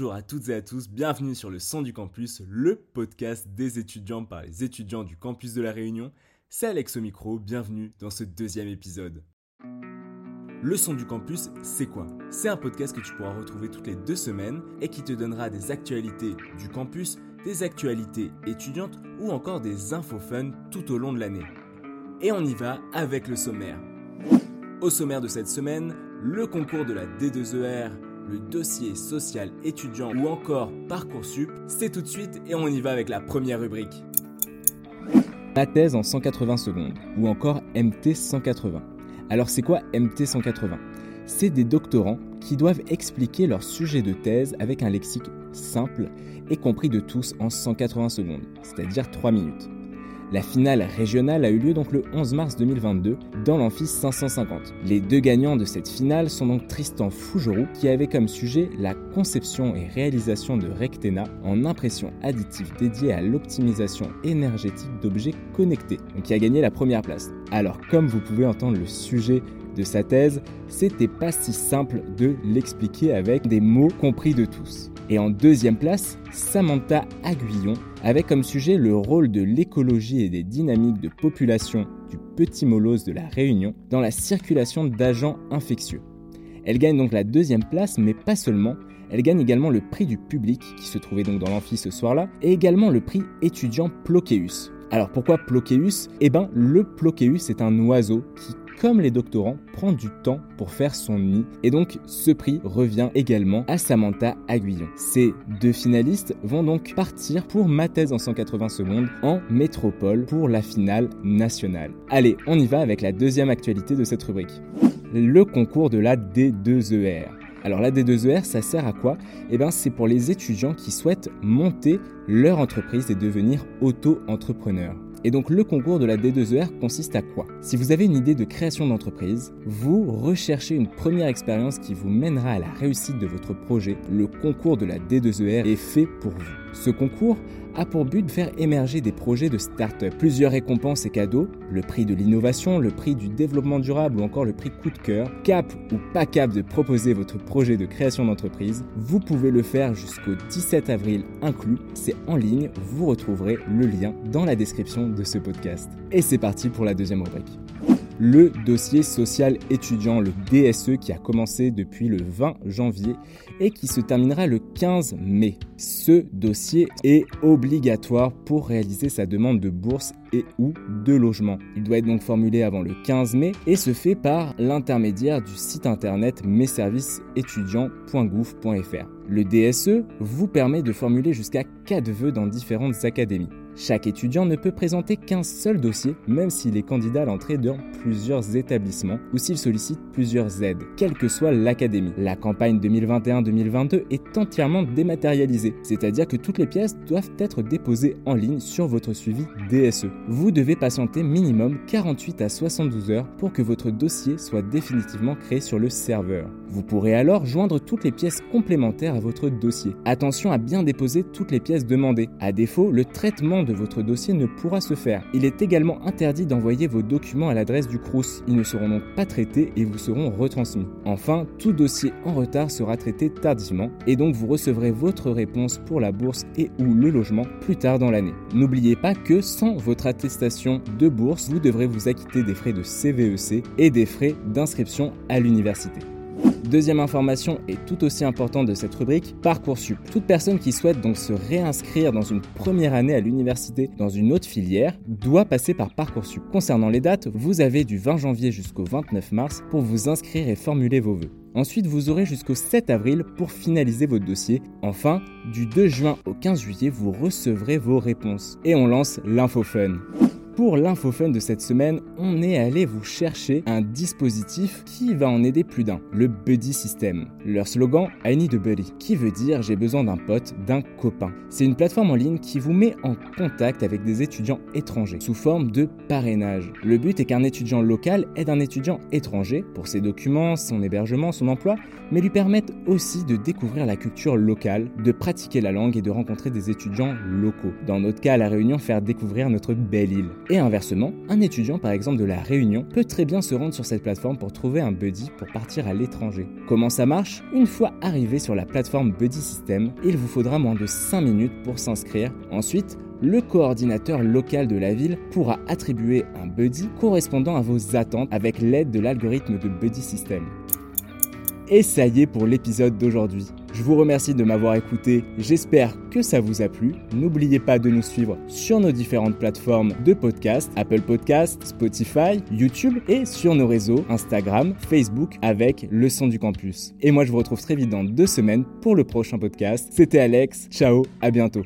Bonjour à toutes et à tous, bienvenue sur le Son du Campus, le podcast des étudiants par les étudiants du campus de la Réunion. C'est Alex au micro, bienvenue dans ce deuxième épisode. Le Son du Campus, c'est quoi? C'est un podcast que tu pourras retrouver toutes les deux semaines et qui te donnera des actualités du campus, des actualités étudiantes ou encore des infos fun tout au long de l'année. Et on y va avec le sommaire. Au sommaire de cette semaine, le concours de la D2ER, le dossier social étudiant ou encore Parcoursup, c'est tout de suite et on y va avec la première rubrique. La thèse en 180 secondes ou encore MT 180. Alors c'est quoi MT 180 C'est des doctorants qui doivent expliquer leur sujet de thèse avec un lexique simple et compris de tous en 180 secondes, c'est-à-dire 3 minutes. La finale régionale a eu lieu donc le 11 mars 2022 dans l'amphi 550. Les deux gagnants de cette finale sont donc Tristan Fougeroux qui avait comme sujet la conception et réalisation de Rectena en impression additive dédiée à l'optimisation énergétique d'objets connectés, qui a gagné la première place. Alors comme vous pouvez entendre le sujet de sa thèse, c'était pas si simple de l'expliquer avec des mots compris de tous. Et en deuxième place, Samantha Aguillon, avec comme sujet le rôle de l'écologie et des dynamiques de population du petit molosse de la Réunion dans la circulation d'agents infectieux. Elle gagne donc la deuxième place, mais pas seulement, elle gagne également le prix du public, qui se trouvait donc dans l'amphi ce soir-là, et également le prix étudiant Ploqueus. Alors pourquoi Ploqueus? Eh ben, le Ploqueus est un oiseau qui comme les doctorants, prend du temps pour faire son nid. Et donc, ce prix revient également à Samantha Aguillon. Ces deux finalistes vont donc partir pour ma thèse en 180 secondes en métropole pour la finale nationale. Allez, on y va avec la deuxième actualité de cette rubrique. Le concours de la D2ER. Alors la D2ER, ça sert à quoi? Eh bien c'est pour les étudiants qui souhaitent monter leur entreprise et devenir auto-entrepreneurs. Et donc le concours de la D2ER consiste à quoi? Si vous avez une idée de création d'entreprise, vous recherchez une première expérience qui vous mènera à la réussite de votre projet. Le concours de la D2ER est fait pour vous. Ce concours a pour but de faire émerger des projets de start-up. Plusieurs récompenses et cadeaux, le prix de l'innovation, le prix du développement durable ou encore le prix coup de cœur. Cap ou pas cap de proposer votre projet de création d'entreprise, vous pouvez le faire jusqu'au 17 avril inclus. C'est en ligne, vous retrouverez le lien dans la description de ce podcast. Et c'est parti pour la deuxième rubrique le dossier social étudiant, le DSE, qui a commencé depuis le 20 janvier et qui se terminera le 15 mai. Ce dossier est obligatoire pour réaliser sa demande de bourse et ou de logement. Il doit être donc formulé avant le 15 mai et se fait par l'intermédiaire du site internet messervicesétudiants.gouv.fr. Le DSE vous permet de formuler jusqu'à 4 vœux dans différentes académies. Chaque étudiant ne peut présenter qu'un seul dossier, même s'il est candidat à l'entrée dans plusieurs établissements ou s'il sollicite plusieurs aides, quelle que soit l'académie. La campagne 2021-2022 est entièrement dématérialisée, c'est-à-dire que toutes les pièces doivent être déposées en ligne sur votre suivi DSE. Vous devez patienter minimum 48 à 72 heures pour que votre dossier soit définitivement créé sur le serveur. Vous pourrez alors joindre toutes les pièces complémentaires votre dossier. Attention à bien déposer toutes les pièces demandées. À défaut, le traitement de votre dossier ne pourra se faire. Il est également interdit d'envoyer vos documents à l'adresse du CRUS. Ils ne seront donc pas traités et vous seront retransmis. Enfin, tout dossier en retard sera traité tardivement et donc vous recevrez votre réponse pour la bourse et ou le logement plus tard dans l'année. N'oubliez pas que sans votre attestation de bourse, vous devrez vous acquitter des frais de CVEC e et des frais d'inscription à l'université. Deuxième information et tout aussi importante de cette rubrique, Parcoursup. Toute personne qui souhaite donc se réinscrire dans une première année à l'université dans une autre filière doit passer par Parcoursup. Concernant les dates, vous avez du 20 janvier jusqu'au 29 mars pour vous inscrire et formuler vos vœux. Ensuite, vous aurez jusqu'au 7 avril pour finaliser votre dossier. Enfin, du 2 juin au 15 juillet, vous recevrez vos réponses. Et on lance l'info fun. Pour l'infofun de cette semaine, on est allé vous chercher un dispositif qui va en aider plus d'un, le Buddy System. Leur slogan, I need a buddy, qui veut dire j'ai besoin d'un pote, d'un copain. C'est une plateforme en ligne qui vous met en contact avec des étudiants étrangers sous forme de parrainage. Le but est qu'un étudiant local aide un étudiant étranger pour ses documents, son hébergement, son emploi, mais lui permettent aussi de découvrir la culture locale, de pratiquer la langue et de rencontrer des étudiants locaux. Dans notre cas à La Réunion, faire découvrir notre belle île. Et inversement, un étudiant par exemple de la Réunion peut très bien se rendre sur cette plateforme pour trouver un buddy pour partir à l'étranger. Comment ça marche? Une fois arrivé sur la plateforme Buddy System, il vous faudra moins de 5 minutes pour s'inscrire. Ensuite, le coordinateur local de la ville pourra attribuer un buddy correspondant à vos attentes avec l'aide de l'algorithme de Buddy System. Et ça y est pour l'épisode d'aujourd'hui. Je vous remercie de m'avoir écouté, j'espère que ça vous a plu. N'oubliez pas de nous suivre sur nos différentes plateformes de podcast, Apple Podcast, Spotify, YouTube et sur nos réseaux Instagram, Facebook avec le son du campus. Et moi je vous retrouve très vite dans deux semaines pour le prochain podcast. C'était Alex, ciao, à bientôt.